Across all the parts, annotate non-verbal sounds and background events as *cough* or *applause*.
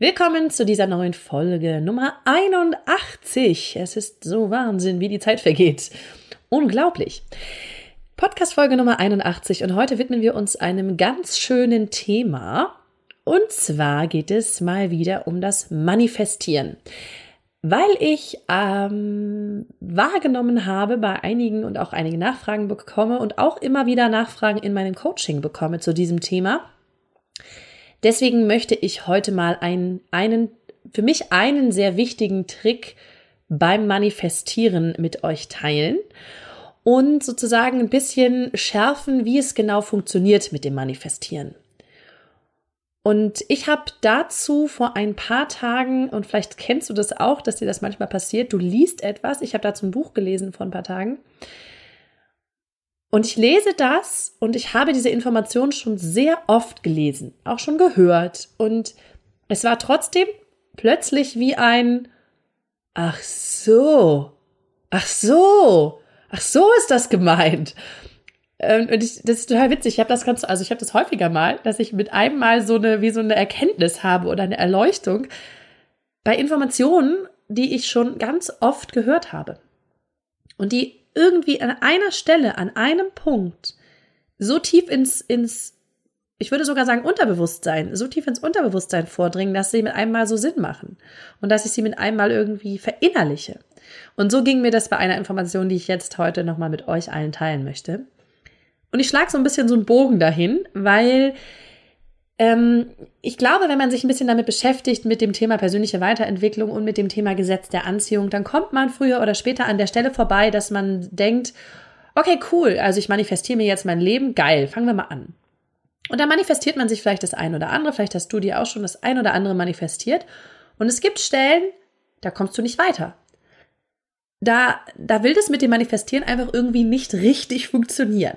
Willkommen zu dieser neuen Folge Nummer 81. Es ist so Wahnsinn, wie die Zeit vergeht. Unglaublich. Podcast Folge Nummer 81 und heute widmen wir uns einem ganz schönen Thema. Und zwar geht es mal wieder um das Manifestieren. Weil ich ähm, wahrgenommen habe bei einigen und auch einige Nachfragen bekomme und auch immer wieder Nachfragen in meinem Coaching bekomme zu diesem Thema Deswegen möchte ich heute mal einen, einen, für mich einen sehr wichtigen Trick beim Manifestieren mit euch teilen und sozusagen ein bisschen schärfen, wie es genau funktioniert mit dem Manifestieren. Und ich habe dazu vor ein paar Tagen, und vielleicht kennst du das auch, dass dir das manchmal passiert, du liest etwas, ich habe dazu ein Buch gelesen vor ein paar Tagen, und ich lese das und ich habe diese Information schon sehr oft gelesen, auch schon gehört. Und es war trotzdem plötzlich wie ein, ach so, ach so, ach so ist das gemeint. Ähm, und ich, das ist total witzig. Ich habe das ganz, also ich habe das häufiger mal, dass ich mit einem Mal so eine, wie so eine Erkenntnis habe oder eine Erleuchtung bei Informationen, die ich schon ganz oft gehört habe. Und die irgendwie an einer Stelle, an einem Punkt so tief ins, ins, ich würde sogar sagen Unterbewusstsein, so tief ins Unterbewusstsein vordringen, dass sie mit einem Mal so Sinn machen und dass ich sie mit einem Mal irgendwie verinnerliche. Und so ging mir das bei einer Information, die ich jetzt heute nochmal mit euch allen teilen möchte. Und ich schlage so ein bisschen so einen Bogen dahin, weil ich glaube, wenn man sich ein bisschen damit beschäftigt, mit dem Thema persönliche Weiterentwicklung und mit dem Thema Gesetz der Anziehung, dann kommt man früher oder später an der Stelle vorbei, dass man denkt, okay, cool, also ich manifestiere mir jetzt mein Leben, geil, fangen wir mal an. Und dann manifestiert man sich vielleicht das ein oder andere, vielleicht hast du dir auch schon das ein oder andere manifestiert. Und es gibt Stellen, da kommst du nicht weiter. Da, da will das mit dem Manifestieren einfach irgendwie nicht richtig funktionieren.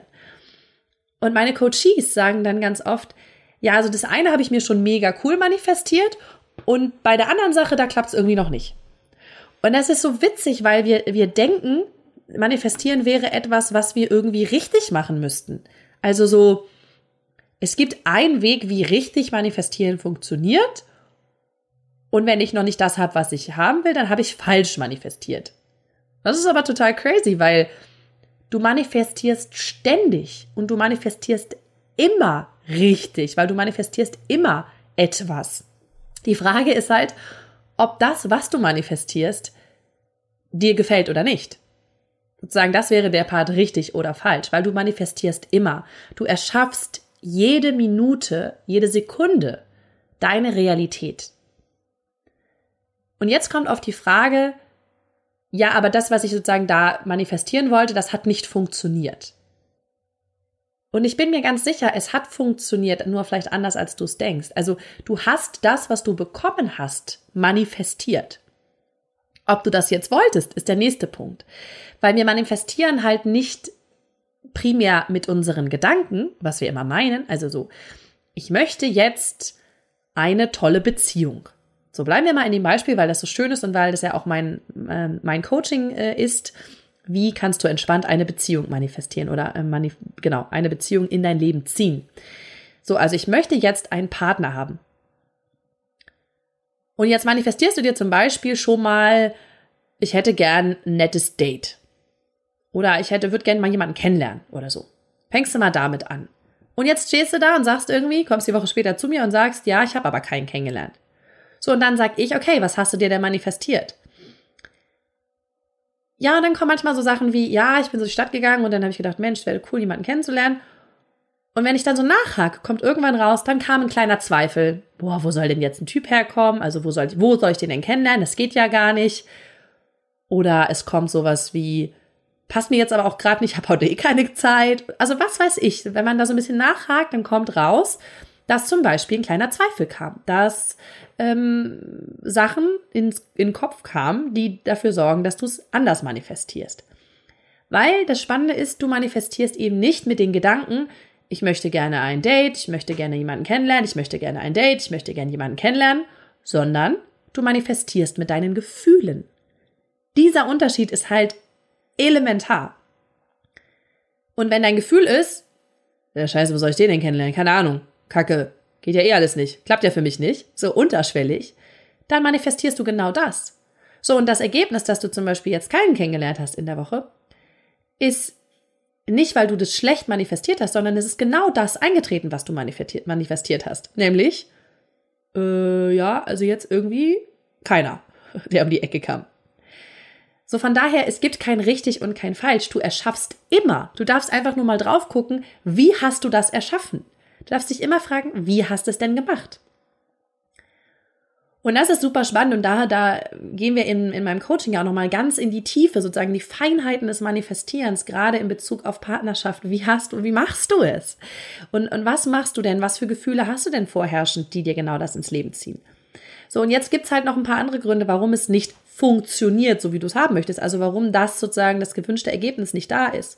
Und meine Coaches sagen dann ganz oft, ja, also das eine habe ich mir schon mega cool manifestiert und bei der anderen Sache, da klappt es irgendwie noch nicht. Und das ist so witzig, weil wir, wir denken, manifestieren wäre etwas, was wir irgendwie richtig machen müssten. Also so, es gibt einen Weg, wie richtig manifestieren funktioniert. Und wenn ich noch nicht das habe, was ich haben will, dann habe ich falsch manifestiert. Das ist aber total crazy, weil du manifestierst ständig und du manifestierst immer richtig, weil du manifestierst immer etwas. Die Frage ist halt, ob das, was du manifestierst, dir gefällt oder nicht. Sozusagen, das wäre der Part richtig oder falsch, weil du manifestierst immer. Du erschaffst jede Minute, jede Sekunde deine Realität. Und jetzt kommt auf die Frage, ja, aber das, was ich sozusagen da manifestieren wollte, das hat nicht funktioniert. Und ich bin mir ganz sicher, es hat funktioniert, nur vielleicht anders, als du es denkst. Also du hast das, was du bekommen hast, manifestiert. Ob du das jetzt wolltest, ist der nächste Punkt. Weil wir manifestieren halt nicht primär mit unseren Gedanken, was wir immer meinen, also so, ich möchte jetzt eine tolle Beziehung. So bleiben wir mal in dem Beispiel, weil das so schön ist und weil das ja auch mein, äh, mein Coaching äh, ist wie kannst du entspannt eine Beziehung manifestieren oder äh, manif genau, eine Beziehung in dein Leben ziehen? So, also ich möchte jetzt einen Partner haben. Und jetzt manifestierst du dir zum Beispiel schon mal, ich hätte gern ein nettes Date. Oder ich hätte, würde gerne mal jemanden kennenlernen oder so. Fängst du mal damit an. Und jetzt stehst du da und sagst irgendwie, kommst die Woche später zu mir und sagst, ja, ich habe aber keinen kennengelernt. So, und dann sag ich, okay, was hast du dir denn manifestiert? Ja, dann kommen manchmal so Sachen wie, ja, ich bin so die Stadt gegangen und dann habe ich gedacht, Mensch, wäre cool, jemanden kennenzulernen. Und wenn ich dann so nachhake, kommt irgendwann raus, dann kam ein kleiner Zweifel. Boah, wo soll denn jetzt ein Typ herkommen? Also wo soll, wo soll ich den denn kennenlernen? Das geht ja gar nicht. Oder es kommt sowas wie, passt mir jetzt aber auch gerade nicht, *laughs* ich habe heute eh keine Zeit. Also was weiß ich. Wenn man da so ein bisschen nachhakt, dann kommt raus, dass zum Beispiel ein kleiner Zweifel kam, dass ähm, Sachen ins, in den Kopf kamen, die dafür sorgen, dass du es anders manifestierst. Weil das Spannende ist, du manifestierst eben nicht mit den Gedanken, ich möchte gerne ein Date, ich möchte gerne jemanden kennenlernen, ich möchte gerne ein Date, ich möchte gerne jemanden kennenlernen, sondern du manifestierst mit deinen Gefühlen. Dieser Unterschied ist halt elementar. Und wenn dein Gefühl ist, ja, scheiße, wo soll ich den denn kennenlernen? Keine Ahnung. Kacke. Geht ja eh alles nicht. Klappt ja für mich nicht. So unterschwellig. Dann manifestierst du genau das. So, und das Ergebnis, dass du zum Beispiel jetzt keinen kennengelernt hast in der Woche, ist nicht, weil du das schlecht manifestiert hast, sondern es ist genau das eingetreten, was du manifestiert, hast. Nämlich, äh, ja, also jetzt irgendwie keiner, *laughs* der um die Ecke kam. So von daher, es gibt kein richtig und kein falsch. Du erschaffst immer. Du darfst einfach nur mal drauf gucken, wie hast du das erschaffen? Du darfst dich immer fragen, wie hast du es denn gemacht? Und das ist super spannend und da, da gehen wir in, in meinem Coaching ja auch nochmal ganz in die Tiefe, sozusagen die Feinheiten des Manifestierens, gerade in Bezug auf Partnerschaft. Wie hast du, wie machst du es? Und, und was machst du denn? Was für Gefühle hast du denn vorherrschend, die dir genau das ins Leben ziehen? So, und jetzt gibt's halt noch ein paar andere Gründe, warum es nicht funktioniert, so wie du es haben möchtest. Also warum das sozusagen das gewünschte Ergebnis nicht da ist.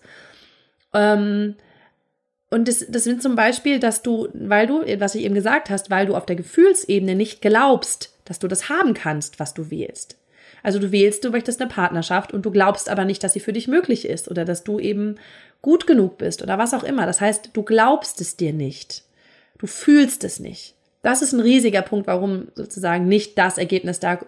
Ähm, und das, das sind zum Beispiel, dass du, weil du, was ich eben gesagt hast, weil du auf der Gefühlsebene nicht glaubst, dass du das haben kannst, was du wählst. Also du wählst, du möchtest eine Partnerschaft und du glaubst aber nicht, dass sie für dich möglich ist oder dass du eben gut genug bist oder was auch immer. Das heißt, du glaubst es dir nicht. Du fühlst es nicht. Das ist ein riesiger Punkt, warum sozusagen nicht das Ergebnis da,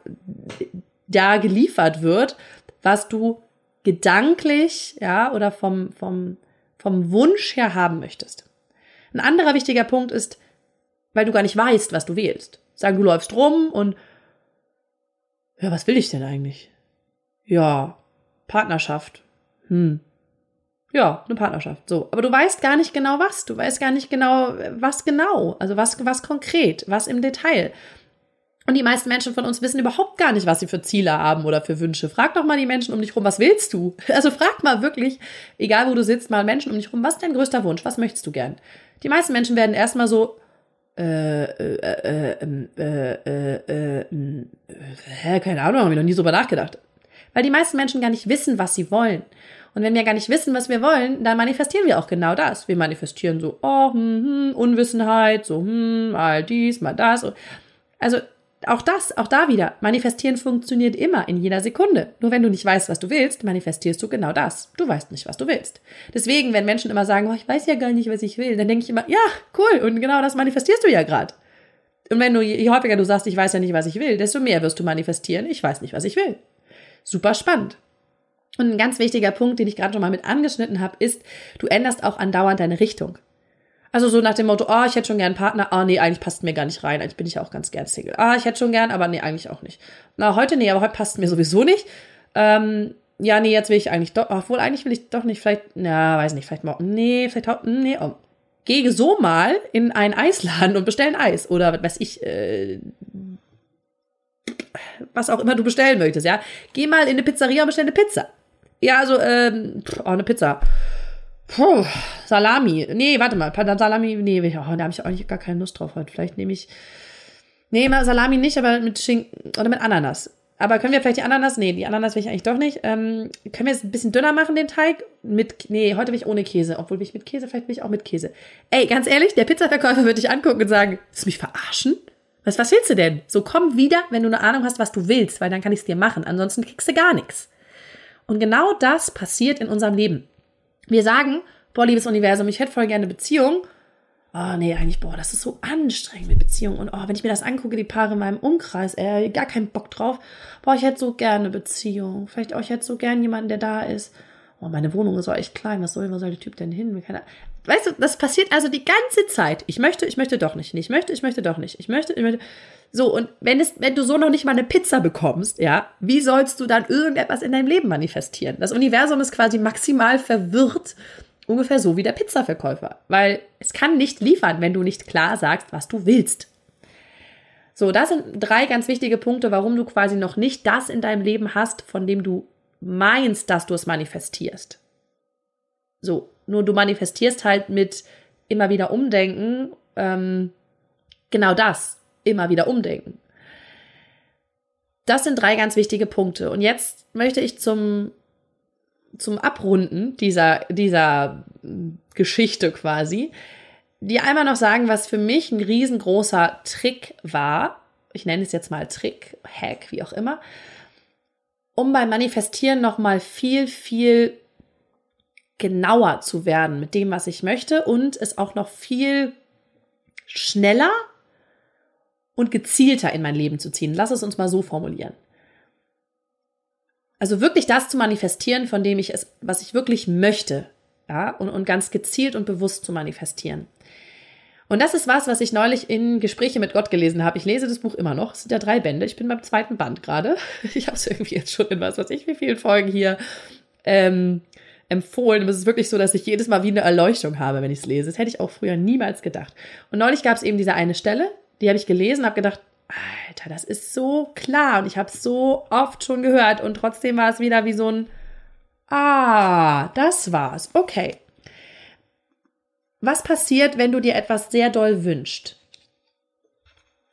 da geliefert wird, was du gedanklich, ja, oder vom, vom, vom Wunsch her haben möchtest. Ein anderer wichtiger Punkt ist, weil du gar nicht weißt, was du wählst. Sagen, du läufst rum und ja, was will ich denn eigentlich? Ja, Partnerschaft. Hm. Ja, eine Partnerschaft. So. Aber du weißt gar nicht genau was. Du weißt gar nicht genau, was genau. Also was, was konkret, was im Detail. Und die meisten Menschen von uns wissen überhaupt gar nicht, was sie für Ziele haben oder für Wünsche. Frag doch mal die Menschen um dich rum, was willst du? *laughs* Also frag mal wirklich, egal wo du sitzt, mal Menschen um dich rum, was ist dein größter Wunsch? Was möchtest du gern? Die meisten Menschen werden erstmal so, äh, äh, äh, äh, äh, keine Ahnung, haben wir noch nie so drüber nachgedacht. Weil die meisten Menschen gar nicht wissen, was sie wollen. Und wenn wir gar nicht wissen, was wir wollen, dann manifestieren wir auch genau das. Wir manifestieren so, oh, hm, hm, Unwissenheit, so, hm, mal dies, mal das. Also auch das, auch da wieder, manifestieren funktioniert immer in jeder Sekunde. Nur wenn du nicht weißt, was du willst, manifestierst du genau das. Du weißt nicht, was du willst. Deswegen, wenn Menschen immer sagen, oh, ich weiß ja gar nicht, was ich will, dann denke ich immer, ja, cool, und genau das manifestierst du ja gerade. Und wenn du, je häufiger du sagst, ich weiß ja nicht, was ich will, desto mehr wirst du manifestieren, ich weiß nicht, was ich will. Super spannend. Und ein ganz wichtiger Punkt, den ich gerade schon mal mit angeschnitten habe, ist, du änderst auch andauernd deine Richtung. Also so nach dem Motto, oh, ich hätte schon gern einen Partner, ah, oh, nee, eigentlich passt mir gar nicht rein, eigentlich bin ich ja auch ganz gern Single. Ah, ich hätte schon gern, aber nee, eigentlich auch nicht. Na, heute nee, aber heute passt mir sowieso nicht. Ähm, ja, nee, jetzt will ich eigentlich doch, obwohl eigentlich will ich doch nicht, vielleicht, na, weiß nicht, vielleicht morgen, nee, vielleicht, auch, nee, oh. Gehe so mal in einen Eisladen und bestell ein Eis oder was weiß ich, äh, was auch immer du bestellen möchtest, ja. Geh mal in eine Pizzeria und bestell eine Pizza. Ja, also, ähm, oh, eine Pizza. Puh, Salami. Nee, warte mal. Salami, nee, oh, da habe ich eigentlich gar keine Lust drauf heute. Vielleicht nehme ich. Nee, mal Salami nicht, aber mit Schinken oder mit Ananas. Aber können wir vielleicht die Ananas? Nee, die Ananas will ich eigentlich doch nicht. Ähm, können wir es ein bisschen dünner machen, den Teig? Mit, nee, heute will ich ohne Käse. Obwohl will ich mit Käse, vielleicht will ich auch mit Käse. Ey, ganz ehrlich, der Pizzaverkäufer wird dich angucken und sagen, willst du mich verarschen? Was, was willst du denn? So komm wieder, wenn du eine Ahnung hast, was du willst, weil dann kann ich es dir machen. Ansonsten kriegst du gar nichts. Und genau das passiert in unserem Leben. Wir sagen, boah, liebes Universum, ich hätte voll gerne eine Beziehung. Oh nee, eigentlich, boah, das ist so anstrengend mit Beziehungen. Und oh, wenn ich mir das angucke, die Paare in meinem Umkreis, ey, gar keinen Bock drauf. Boah, ich hätte so gerne eine Beziehung. Vielleicht, oh, ich hätte so gerne jemanden, der da ist. Oh, meine Wohnung ist auch echt klein. Was soll, wo soll der Typ denn hin? Weißt du, das passiert also die ganze Zeit. Ich möchte, ich möchte doch nicht. Ich möchte, ich möchte doch nicht. Ich möchte, ich möchte. So, und wenn es, wenn du so noch nicht mal eine Pizza bekommst, ja, wie sollst du dann irgendetwas in deinem Leben manifestieren? Das Universum ist quasi maximal verwirrt, ungefähr so wie der Pizzaverkäufer. Weil es kann nicht liefern, wenn du nicht klar sagst, was du willst. So, das sind drei ganz wichtige Punkte, warum du quasi noch nicht das in deinem Leben hast, von dem du meinst, dass du es manifestierst. So, nur du manifestierst halt mit immer wieder umdenken, ähm, genau das immer wieder umdenken. Das sind drei ganz wichtige Punkte. Und jetzt möchte ich zum, zum Abrunden dieser, dieser Geschichte quasi, dir einmal noch sagen, was für mich ein riesengroßer Trick war. Ich nenne es jetzt mal Trick, Hack, wie auch immer, um beim Manifestieren nochmal viel, viel genauer zu werden mit dem, was ich möchte und es auch noch viel schneller und gezielter in mein Leben zu ziehen. Lass es uns mal so formulieren. Also wirklich das zu manifestieren, von dem ich es, was ich wirklich möchte, ja, und, und ganz gezielt und bewusst zu manifestieren. Und das ist was, was ich neulich in Gespräche mit Gott gelesen habe. Ich lese das Buch immer noch. Es sind ja drei Bände. Ich bin beim zweiten Band gerade. *laughs* Ich habe es irgendwie jetzt schon in was weiß ich wie vielen Folgen hier ähm, empfohlen. Und es ist wirklich so, dass ich jedes Mal wie eine Erleuchtung habe, wenn ich es lese. Das hätte ich auch früher niemals gedacht. Und neulich gab es eben diese eine Stelle, die habe ich gelesen, habe gedacht, Alter, das ist so klar und ich habe es so oft schon gehört und trotzdem war es wieder wie so ein Ah, das war's. Okay. Was passiert, wenn du dir etwas sehr doll wünschst?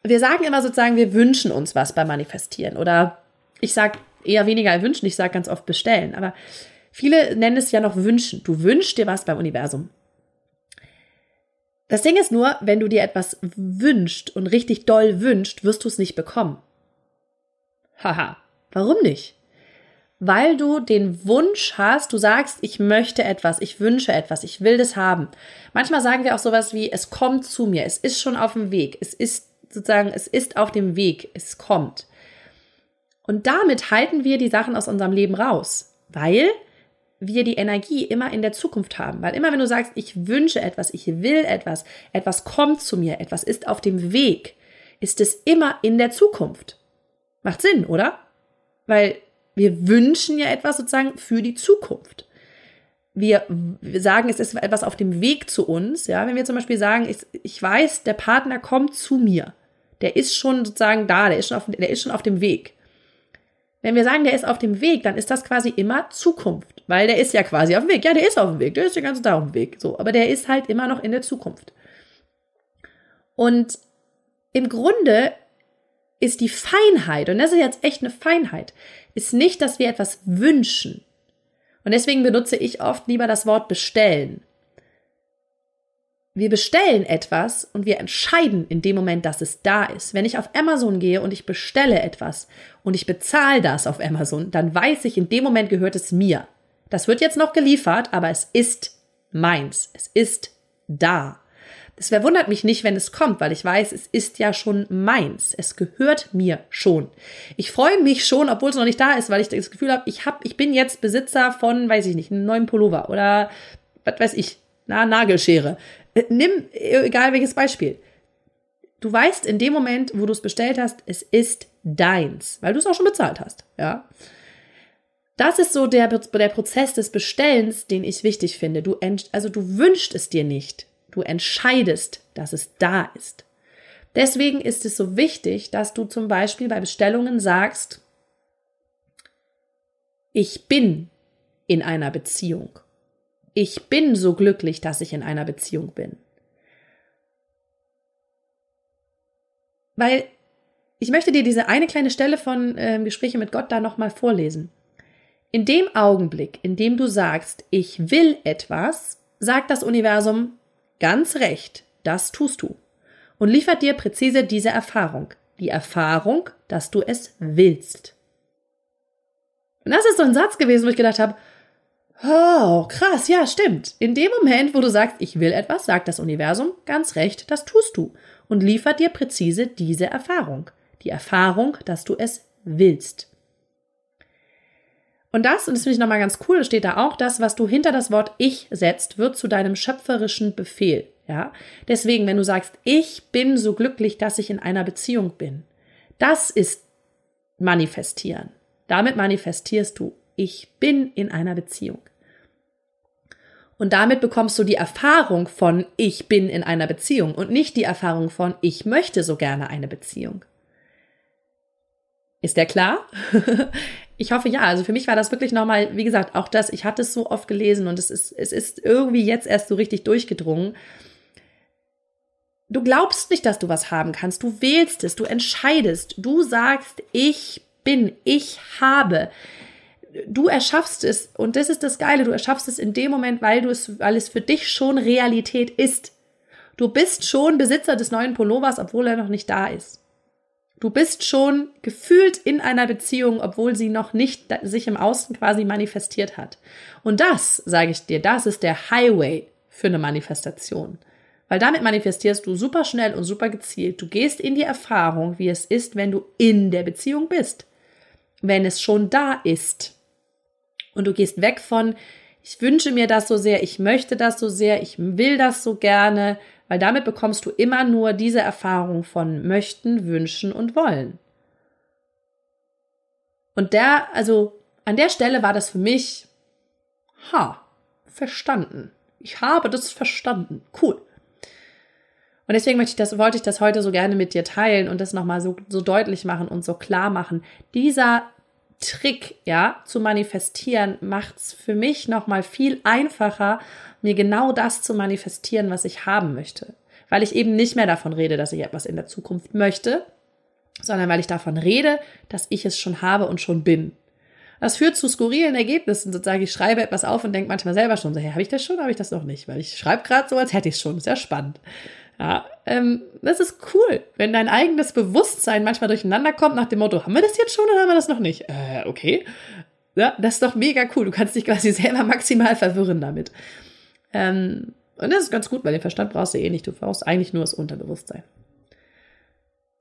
Wir sagen immer sozusagen, wir wünschen uns was beim Manifestieren oder ich sage eher weniger wünschen, ich sage ganz oft bestellen, aber viele nennen es ja noch wünschen. Du wünschst dir was beim Universum. Das Ding ist nur, wenn du dir etwas wünscht und richtig doll wünscht, wirst du es nicht bekommen. Haha. Warum nicht? Weil du den Wunsch hast, du sagst, ich möchte etwas, ich wünsche etwas, ich will das haben. Manchmal sagen wir auch sowas wie, es kommt zu mir, es ist schon auf dem Weg, es ist sozusagen, es ist auf dem Weg, es kommt. Und damit halten wir die Sachen aus unserem Leben raus, weil wir die Energie immer in der Zukunft haben. Weil immer wenn du sagst, ich wünsche etwas, ich will etwas, etwas kommt zu mir, etwas ist auf dem Weg, ist es immer in der Zukunft. Macht Sinn, oder? Weil wir wünschen ja etwas sozusagen für die Zukunft. Wir, sagen, es ist etwas auf dem Weg zu uns. Ja, wenn wir zum Beispiel sagen, ich, ich weiß, der Partner kommt zu mir. Der ist schon sozusagen da, der ist schon auf, der ist schon auf dem Weg. Wenn wir sagen, der ist auf dem Weg, dann ist das quasi immer Zukunft, weil der ist ja quasi auf dem Weg. Ja, der ist auf dem Weg, der ist den ganzen Tag auf dem Weg. So, aber der ist halt immer noch in der Zukunft. Und im Grunde ist die Feinheit, und das ist jetzt echt eine Feinheit, ist nicht, dass wir etwas wünschen. Und deswegen benutze ich oft lieber das Wort bestellen wir bestellen etwas und wir entscheiden in dem Moment, dass es da ist. Wenn ich auf Amazon gehe und ich bestelle etwas und ich bezahle das auf Amazon, dann weiß ich, in dem Moment gehört es mir. Das wird jetzt noch geliefert, aber es ist meins. Es ist da. Es verwundert mich nicht, wenn es kommt, weil ich weiß, es ist ja schon meins. Es gehört mir schon. Ich freue mich schon, obwohl es noch nicht da ist, weil ich das Gefühl habe, ich hab, ich bin jetzt Besitzer von, weiß ich nicht, einem neuen Pullover oder was weiß ich, na, Nagelschere. Äh, nimm, egal welches Beispiel. Du weißt in dem Moment, wo du es bestellt hast, es ist deins, weil du es auch schon bezahlt hast, ja. Das ist so der, der Prozess des Bestellens, den ich wichtig finde. Du, also du wünschst es dir nicht. Du entscheidest, dass es da ist. Deswegen ist es so wichtig, dass du zum Beispiel bei Bestellungen sagst, ich bin in einer Beziehung ich bin so glücklich, dass ich in einer Beziehung bin. Weil ich möchte dir diese eine kleine Stelle von äh, Gespräche mit Gott da nochmal vorlesen. In dem Augenblick, in dem du sagst, ich will etwas, sagt das Universum ganz recht, das tust du und liefert dir präzise diese Erfahrung, die Erfahrung, dass du es willst. Und das ist so ein Satz gewesen, wo ich gedacht habe, Oh, krass, ja, stimmt. In dem Moment, wo du sagst, ich will etwas, sagt das Universum ganz recht, das tust du und liefert dir präzise diese Erfahrung. Die Erfahrung, dass du es willst. Und das, und das finde ich nochmal ganz cool, steht da auch, das, was du hinter das Wort ich setzt, wird zu deinem schöpferischen Befehl. Ja? Deswegen, wenn du sagst, ich bin so glücklich, dass ich in einer Beziehung bin, das ist manifestieren. Damit manifestierst du, ich bin in einer Beziehung. Und damit bekommst du die Erfahrung von ich bin in einer Beziehung und nicht die Erfahrung von ich möchte so gerne eine Beziehung. Ist der klar? *laughs* ich hoffe ja. Also für mich war das wirklich nochmal, wie gesagt, auch das, ich hatte es so oft gelesen und es ist, es ist irgendwie jetzt erst so richtig durchgedrungen. Du glaubst nicht, dass du was haben kannst. Du wählst es, du entscheidest. Du sagst, ich bin, ich habe. Du erschaffst es und das ist das Geile. Du erschaffst es in dem Moment, weil du es, weil es für dich schon Realität ist. Du bist schon Besitzer des neuen Pullovers, obwohl er noch nicht da ist. Du bist schon gefühlt in einer Beziehung, obwohl sie noch nicht sich im Außen quasi manifestiert hat. Und das, sage ich dir, das ist der Highway für eine Manifestation. Weil damit manifestierst du super schnell und super gezielt. Du gehst in die Erfahrung, wie es ist, wenn du in der Beziehung bist. Wenn es schon da ist. Und du gehst weg von, ich wünsche mir das so sehr, ich möchte das so sehr, ich will das so gerne, weil damit bekommst du immer nur diese Erfahrung von möchten, wünschen und wollen. Und der, also an der Stelle war das für mich, ha, verstanden. Ich habe das verstanden. Cool. Und deswegen möchte ich das, wollte ich das heute so gerne mit dir teilen und das nochmal so, so deutlich machen und so klar machen. Dieser Trick, ja, zu manifestieren, macht es für mich nochmal viel einfacher, mir genau das zu manifestieren, was ich haben möchte. Weil ich eben nicht mehr davon rede, dass ich etwas in der Zukunft möchte, sondern weil ich davon rede, dass ich es schon habe und schon bin. Das führt zu skurrilen Ergebnissen. Sozusagen, ich schreibe etwas auf und denke manchmal selber schon so, hey, habe ich das schon, habe ich das noch nicht? Weil ich schreibe gerade so, als hätte ich es schon. Sehr spannend. Ja, ähm, das ist cool, wenn dein eigenes Bewusstsein manchmal durcheinander kommt nach dem Motto, haben wir das jetzt schon oder haben wir das noch nicht? Äh, okay. Ja, das ist doch mega cool. Du kannst dich quasi selber maximal verwirren damit. Ähm, und das ist ganz gut, weil den Verstand brauchst du eh nicht. Du brauchst eigentlich nur das Unterbewusstsein.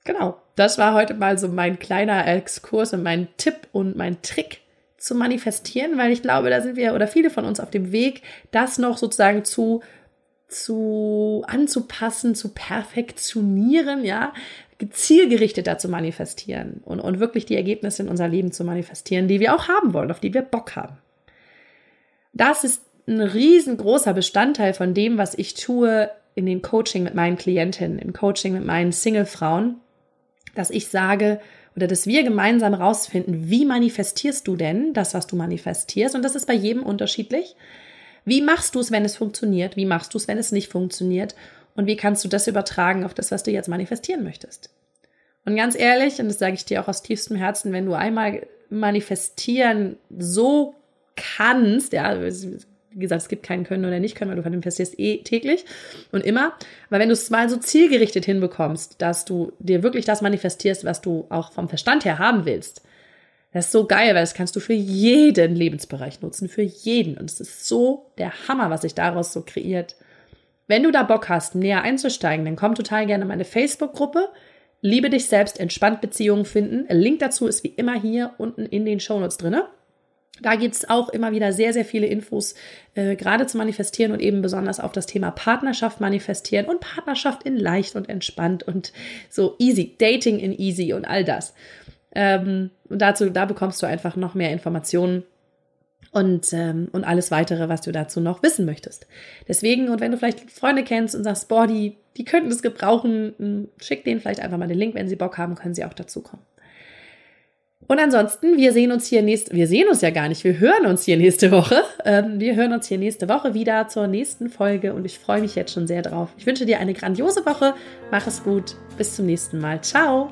Genau. Das war heute mal so mein kleiner Exkurs und mein Tipp und mein Trick zu manifestieren, weil ich glaube, da sind wir oder viele von uns auf dem Weg, das noch sozusagen zu zu anzupassen, zu perfektionieren, ja, zielgerichteter zu manifestieren und, und wirklich die Ergebnisse in unser Leben zu manifestieren, die wir auch haben wollen, auf die wir Bock haben. Das ist ein riesengroßer Bestandteil von dem, was ich tue in den Coaching mit meinen Klientinnen, im Coaching mit meinen Single-Frauen, dass ich sage oder dass wir gemeinsam rausfinden, wie manifestierst du denn das, was du manifestierst? Und das ist bei jedem unterschiedlich. Wie machst du es, wenn es funktioniert? Wie machst du es, wenn es nicht funktioniert? Und wie kannst du das übertragen auf das, was du jetzt manifestieren möchtest? Und ganz ehrlich, und das sage ich dir auch aus tiefstem Herzen, wenn du einmal manifestieren so kannst, ja, wie gesagt, es gibt keinen Können oder nicht Können, weil du manifestierst eh täglich und immer. Aber wenn du es mal so zielgerichtet hinbekommst, dass du dir wirklich das manifestierst, was du auch vom Verstand her haben willst, das ist so geil, weil das kannst du für jeden Lebensbereich nutzen, für jeden. Und es ist so der Hammer, was sich daraus so kreiert. Wenn du da Bock hast, näher einzusteigen, dann komm total gerne in meine Facebook-Gruppe. Liebe dich selbst, entspannt Beziehungen finden. Link dazu ist wie immer hier unten in den Shownotes drinne. Da gibt's auch immer wieder sehr, sehr viele Infos, äh, gerade zu manifestieren und eben besonders auf das Thema Partnerschaft manifestieren und Partnerschaft in leicht und entspannt und so easy, Dating in easy und all das. Ähm, und dazu, da bekommst du einfach noch mehr Informationen und, ähm, und alles weitere, was du dazu noch wissen möchtest. Deswegen, und wenn du vielleicht Freunde kennst und sagst, boah, die, die könnten das gebrauchen, hm, schick denen vielleicht einfach mal den Link, wenn sie Bock haben, können sie auch dazukommen. Und ansonsten, wir sehen uns hier nächste, wir sehen uns ja gar nicht, wir hören uns hier nächste Woche. *laughs* Ähm, wir hören uns hier nächste Woche wieder zur nächsten Folge und ich freue mich jetzt schon sehr drauf. Ich wünsche dir eine grandiose Woche, mach es gut, bis zum nächsten Mal. Ciao!